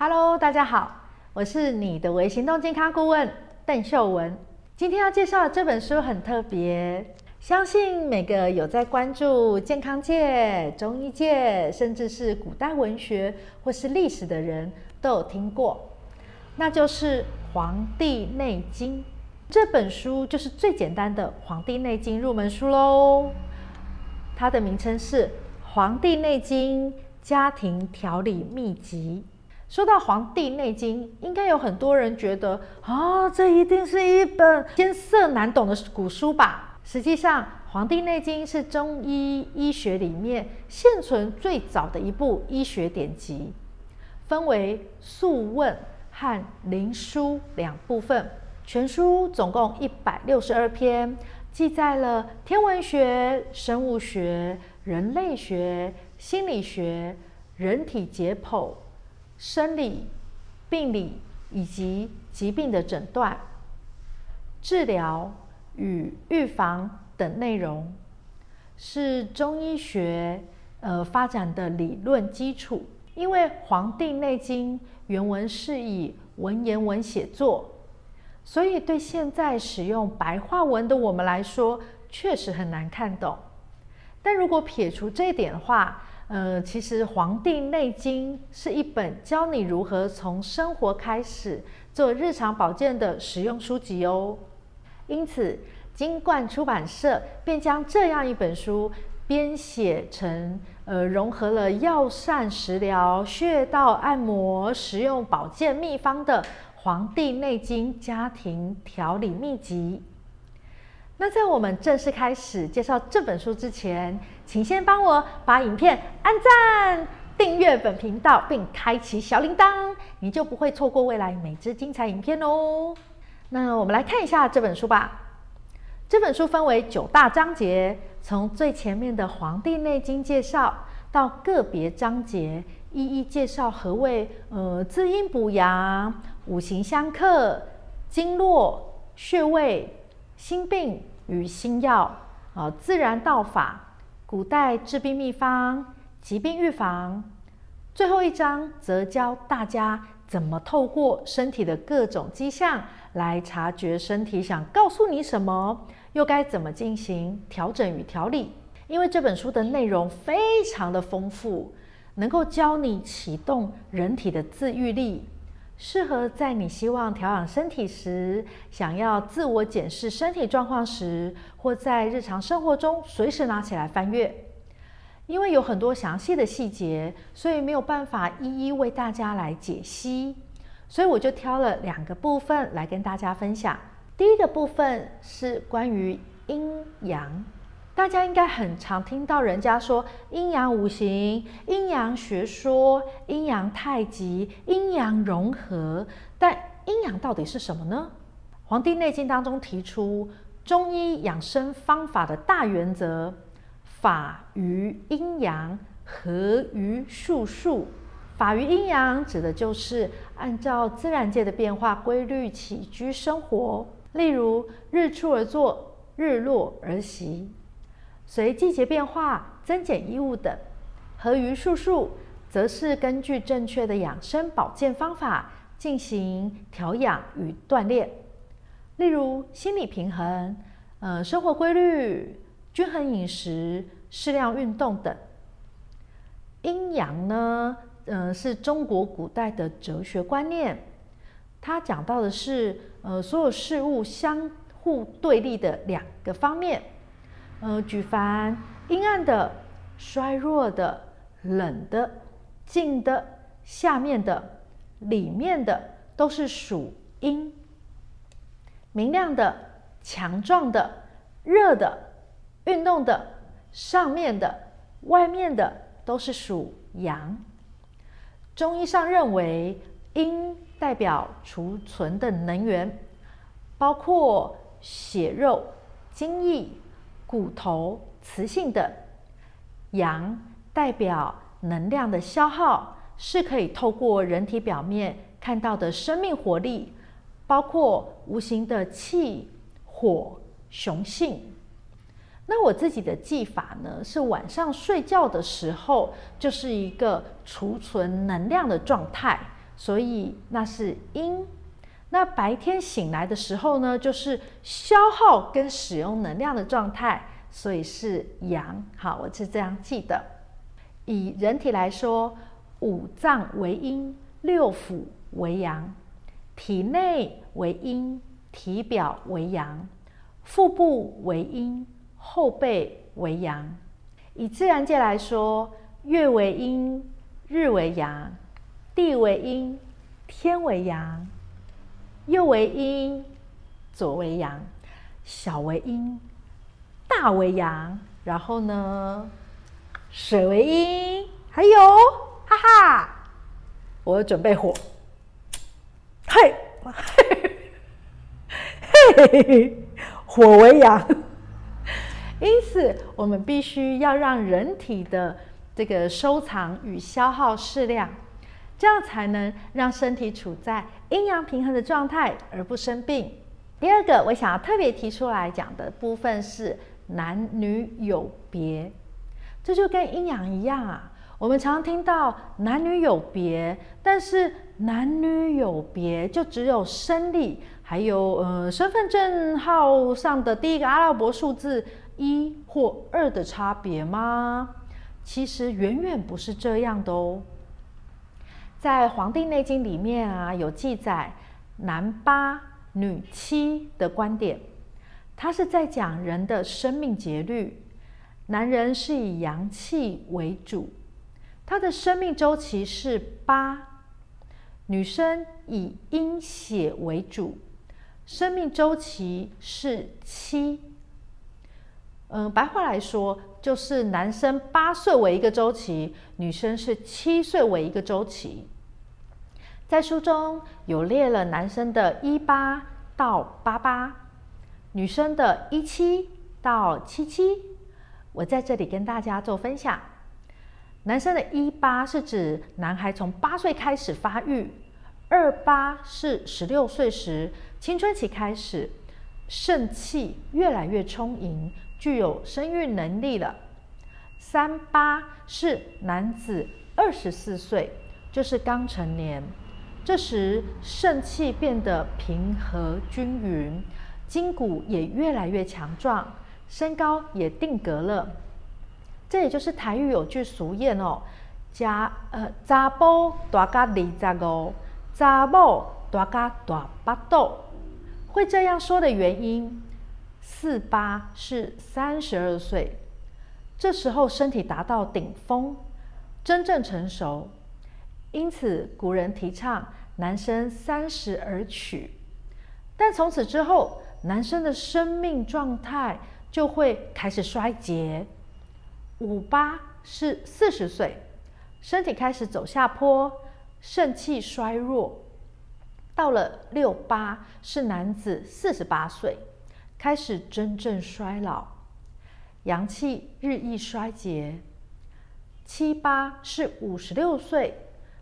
Hello，大家好，我是你的微行动健康顾问邓秀文。今天要介绍的这本书很特别，相信每个有在关注健康界、中医界，甚至是古代文学或是历史的人都有听过，那就是《黄帝内经》。这本书就是最简单的《黄帝内经》入门书喽。它的名称是《黄帝内经家庭调理秘籍》。说到《黄帝内经》，应该有很多人觉得啊、哦，这一定是一本艰涩难懂的古书吧？实际上，《黄帝内经》是中医医学里面现存最早的一部医学典籍，分为《素问》和《灵枢》两部分。全书总共一百六十二篇，记载了天文学、生物学、人类学、心理学、人体解剖。生理、病理以及疾病的诊断、治疗与预防等内容，是中医学呃发展的理论基础。因为《黄帝内经》原文是以文言文写作，所以对现在使用白话文的我们来说，确实很难看懂。但如果撇除这一点的话，呃，其实《黄帝内经》是一本教你如何从生活开始做日常保健的实用书籍哦。因此，金冠出版社便将这样一本书编写成呃，融合了药膳食疗、穴道按摩、实用保健秘方的《黄帝内经家庭调理秘籍》。那在我们正式开始介绍这本书之前，请先帮我把影片按赞、订阅本频道，并开启小铃铛，你就不会错过未来每支精彩影片哦。那我们来看一下这本书吧。这本书分为九大章节，从最前面的《黄帝内经》介绍，到个别章节一一介绍何谓呃滋阴补阳、五行相克、经络、穴位。心病与心药，啊，自然道法，古代治病秘方，疾病预防。最后一章则教大家怎么透过身体的各种迹象来察觉身体想告诉你什么，又该怎么进行调整与调理。因为这本书的内容非常的丰富，能够教你启动人体的自愈力。适合在你希望调养身体时，想要自我检视身体状况时，或在日常生活中随时拿起来翻阅。因为有很多详细的细节，所以没有办法一一为大家来解析，所以我就挑了两个部分来跟大家分享。第一个部分是关于阴阳。大家应该很常听到人家说阴阳五行、阴阳学说、阴阳太极、阴阳融合，但阴阳到底是什么呢？《黄帝内经》当中提出中医养生方法的大原则：法于阴阳，合于术数。法于阴阳指的就是按照自然界的变化规律起居生活，例如日出而作，日落而息。随季节变化增减衣物等，合于术数，则是根据正确的养生保健方法进行调养与锻炼。例如心理平衡、呃生活规律、均衡饮食、适量运动等。阴阳呢，嗯、呃，是中国古代的哲学观念，它讲到的是呃所有事物相互对立的两个方面。呃，举凡阴暗的、衰弱的、冷的、静的、下面的、里面的，都是属阴；明亮的、强壮的、热的、运动的、上面的、外面的，都是属阳。中医上认为，阴代表储存的能源，包括血肉、精液。骨头、磁性等，阳代表能量的消耗，是可以透过人体表面看到的生命活力，包括无形的气、火、雄性。那我自己的技法呢，是晚上睡觉的时候，就是一个储存能量的状态，所以那是阴。那白天醒来的时候呢，就是消耗跟使用能量的状态，所以是阳。好，我是这样记的。以人体来说，五脏为阴，六腑为阳，体内为阴，体表为阳，腹部为阴，后背为阳。以自然界来说，月为阴，日为阳，地为阴，天为阳。右为阴，左为阳，小为阴，大为阳。然后呢，水为阴，还有，哈哈，我准备火，嘿，嘿嘿嘿，火为阳。因此，我们必须要让人体的这个收藏与消耗适量。这样才能让身体处在阴阳平衡的状态，而不生病。第二个，我想要特别提出来讲的部分是男女有别，这就跟阴阳一样啊。我们常听到男女有别，但是男女有别就只有生理，还有呃身份证号上的第一个阿拉伯数字一或二的差别吗？其实远远不是这样的哦。在《黄帝内经》里面啊，有记载男八女七的观点，它是在讲人的生命节律。男人是以阳气为主，他的生命周期是八；女生以阴血为主，生命周期是七。嗯，白话来说，就是男生八岁为一个周期，女生是七岁为一个周期。在书中有列了男生的一八到八八，女生的一七到七七。我在这里跟大家做分享。男生的一八是指男孩从八岁开始发育，二八是十六岁时青春期开始，肾气越来越充盈，具有生育能力了。三八是男子二十四岁，就是刚成年。这时肾气变得平和均匀，筋骨也越来越强壮，身高也定格了。这也就是台语有句俗谚哦，家呃查甫大甲二十五，查某大甲大巴肚。会这样说的原因，四八是三十二岁，这时候身体达到顶峰，真正成熟。因此，古人提倡男生三十而娶，但从此之后，男生的生命状态就会开始衰竭。五八是四十岁，身体开始走下坡，肾气衰弱。到了六八是男子四十八岁，开始真正衰老，阳气日益衰竭。七八是五十六岁。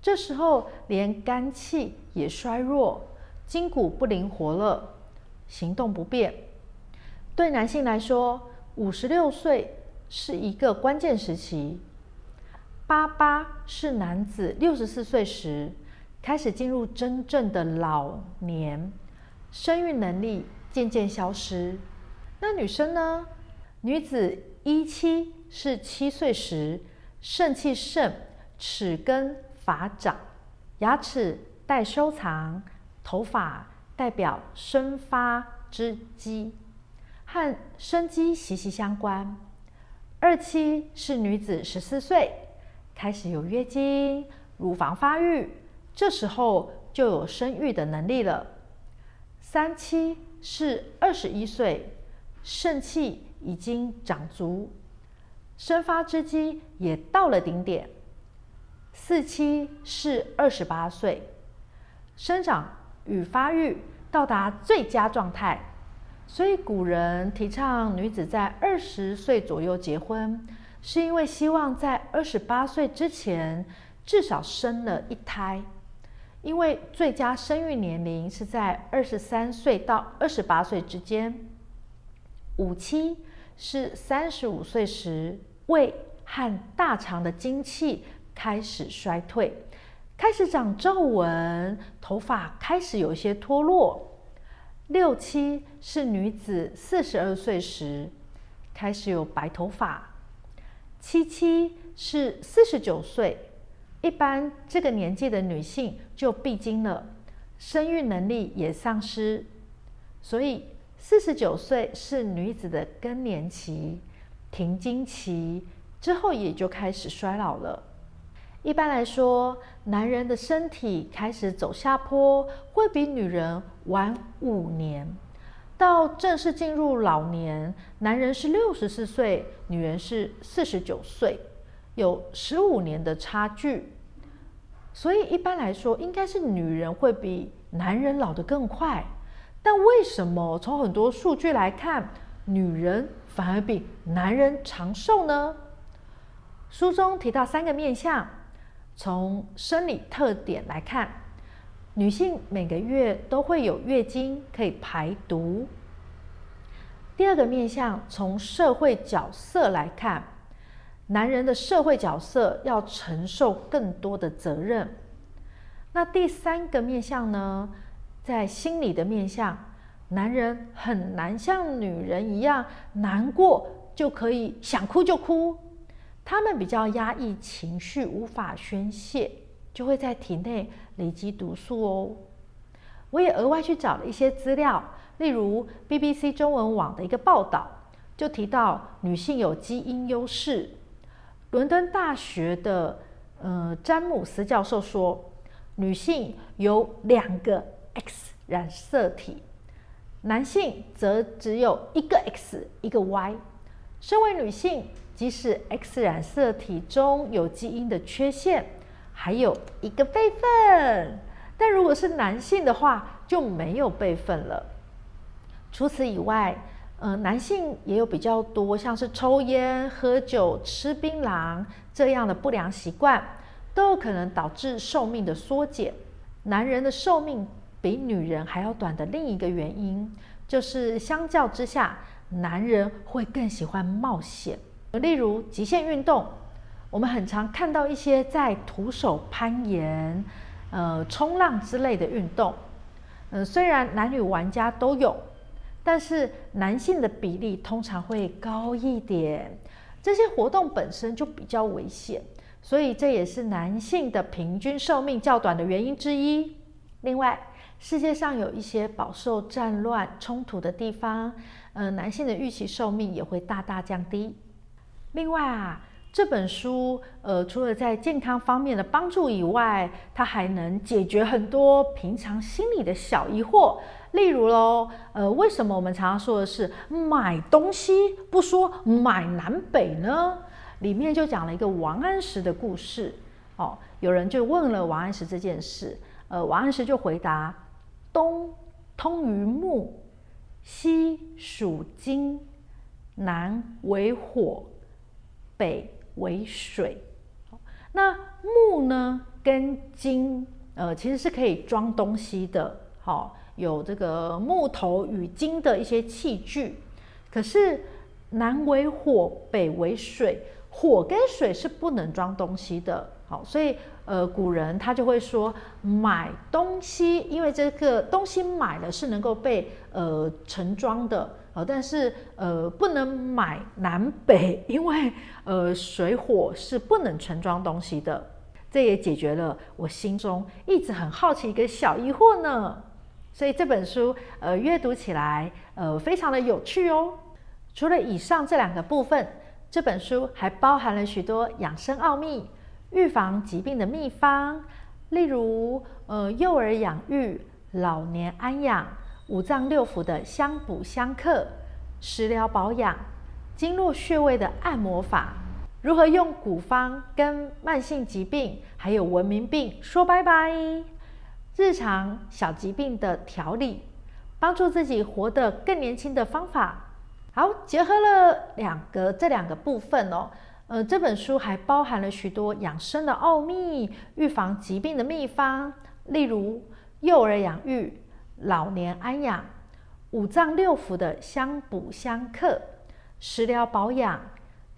这时候，连肝气也衰弱，筋骨不灵活了，行动不便。对男性来说，五十六岁是一个关键时期。八八是男子六十四岁时开始进入真正的老年，生育能力渐渐消失。那女生呢？女子一七是七岁时，肾气盛，齿根。发长，牙齿待收藏，头发代表生发之机，和生机息息相关。二七是女子十四岁，开始有月经，乳房发育，这时候就有生育的能力了。三七是二十一岁，肾气已经长足，生发之机也到了顶点。四七是二十八岁，生长与发育到达最佳状态，所以古人提倡女子在二十岁左右结婚，是因为希望在二十八岁之前至少生了一胎，因为最佳生育年龄是在二十三岁到二十八岁之间。五七是三十五岁时，胃和大肠的精气。开始衰退，开始长皱纹，头发开始有一些脱落。六七是女子四十二岁时开始有白头发。七七是四十九岁，一般这个年纪的女性就闭经了，生育能力也丧失，所以四十九岁是女子的更年期，停经期之后也就开始衰老了。一般来说，男人的身体开始走下坡，会比女人晚五年。到正式进入老年，男人是六十四岁，女人是四十九岁，有十五年的差距。所以一般来说，应该是女人会比男人老得更快。但为什么从很多数据来看，女人反而比男人长寿呢？书中提到三个面向。从生理特点来看，女性每个月都会有月经，可以排毒。第二个面向，从社会角色来看，男人的社会角色要承受更多的责任。那第三个面向呢，在心理的面向，男人很难像女人一样难过就可以想哭就哭。他们比较压抑情绪，无法宣泄，就会在体内累积毒素哦。我也额外去找了一些资料，例如 BBC 中文网的一个报道，就提到女性有基因优势。伦敦大学的呃詹姆斯教授说，女性有两个 X 染色体，男性则只有一个 X 一个 Y。身为女性，即使 X 染色体中有基因的缺陷，还有一个备份，但如果是男性的话，就没有备份了。除此以外，呃，男性也有比较多像是抽烟、喝酒、吃槟榔这样的不良习惯，都有可能导致寿命的缩减。男人的寿命比女人还要短的另一个原因，就是相较之下，男人会更喜欢冒险。例如极限运动，我们很常看到一些在徒手攀岩、呃冲浪之类的运动。嗯、呃，虽然男女玩家都有，但是男性的比例通常会高一点。这些活动本身就比较危险，所以这也是男性的平均寿命较短的原因之一。另外，世界上有一些饱受战乱冲突的地方，呃，男性的预期寿命也会大大降低。另外啊，这本书呃，除了在健康方面的帮助以外，它还能解决很多平常心里的小疑惑。例如喽，呃，为什么我们常常说的是买东西不说买南北呢？里面就讲了一个王安石的故事。哦，有人就问了王安石这件事，呃，王安石就回答：东通于木，西属金，南为火。北为水，那木呢跟金，呃，其实是可以装东西的，好，有这个木头与金的一些器具。可是南为火，北为水，火跟水是不能装东西的，好，所以呃，古人他就会说买东西，因为这个东西买了是能够被呃盛装的。但是呃，不能买南北，因为呃，水火是不能盛装东西的。这也解决了我心中一直很好奇一个小疑惑呢。所以这本书呃，阅读起来呃，非常的有趣哦。除了以上这两个部分，这本书还包含了许多养生奥秘、预防疾病的秘方，例如呃，幼儿养育、老年安养。五脏六腑的相补相克，食疗保养，经络穴位的按摩法，如何用古方跟慢性疾病还有文明病说拜拜，日常小疾病的调理，帮助自己活得更年轻的方法。好，结合了两个这两个部分哦，呃，这本书还包含了许多养生的奥秘、预防疾病的秘方，例如幼儿养育。老年安养、五脏六腑的相补相克、食疗保养、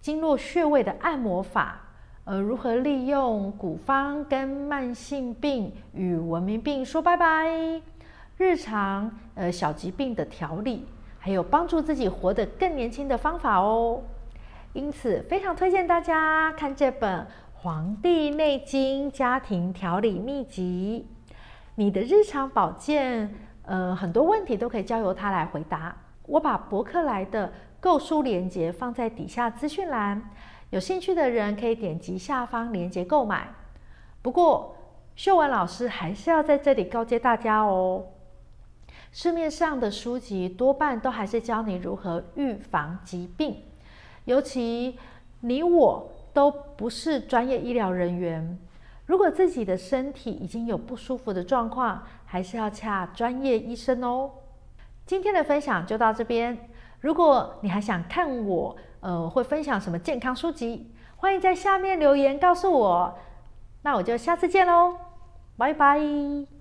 经络穴位的按摩法，呃，如何利用古方跟慢性病与文明病说拜拜，日常呃小疾病的调理，还有帮助自己活得更年轻的方法哦。因此，非常推荐大家看这本《黄帝内经家庭调理秘籍》。你的日常保健，呃，很多问题都可以交由他来回答。我把博客来的购书链接放在底下资讯栏，有兴趣的人可以点击下方链接购买。不过，秀文老师还是要在这里告诫大家哦，市面上的书籍多半都还是教你如何预防疾病。尤其你我都不是专业医疗人员，如果自己的身体已经有不舒服的状况，还是要洽专业医生哦。今天的分享就到这边，如果你还想看我，呃，会分享什么健康书籍，欢迎在下面留言告诉我。那我就下次见喽，拜拜。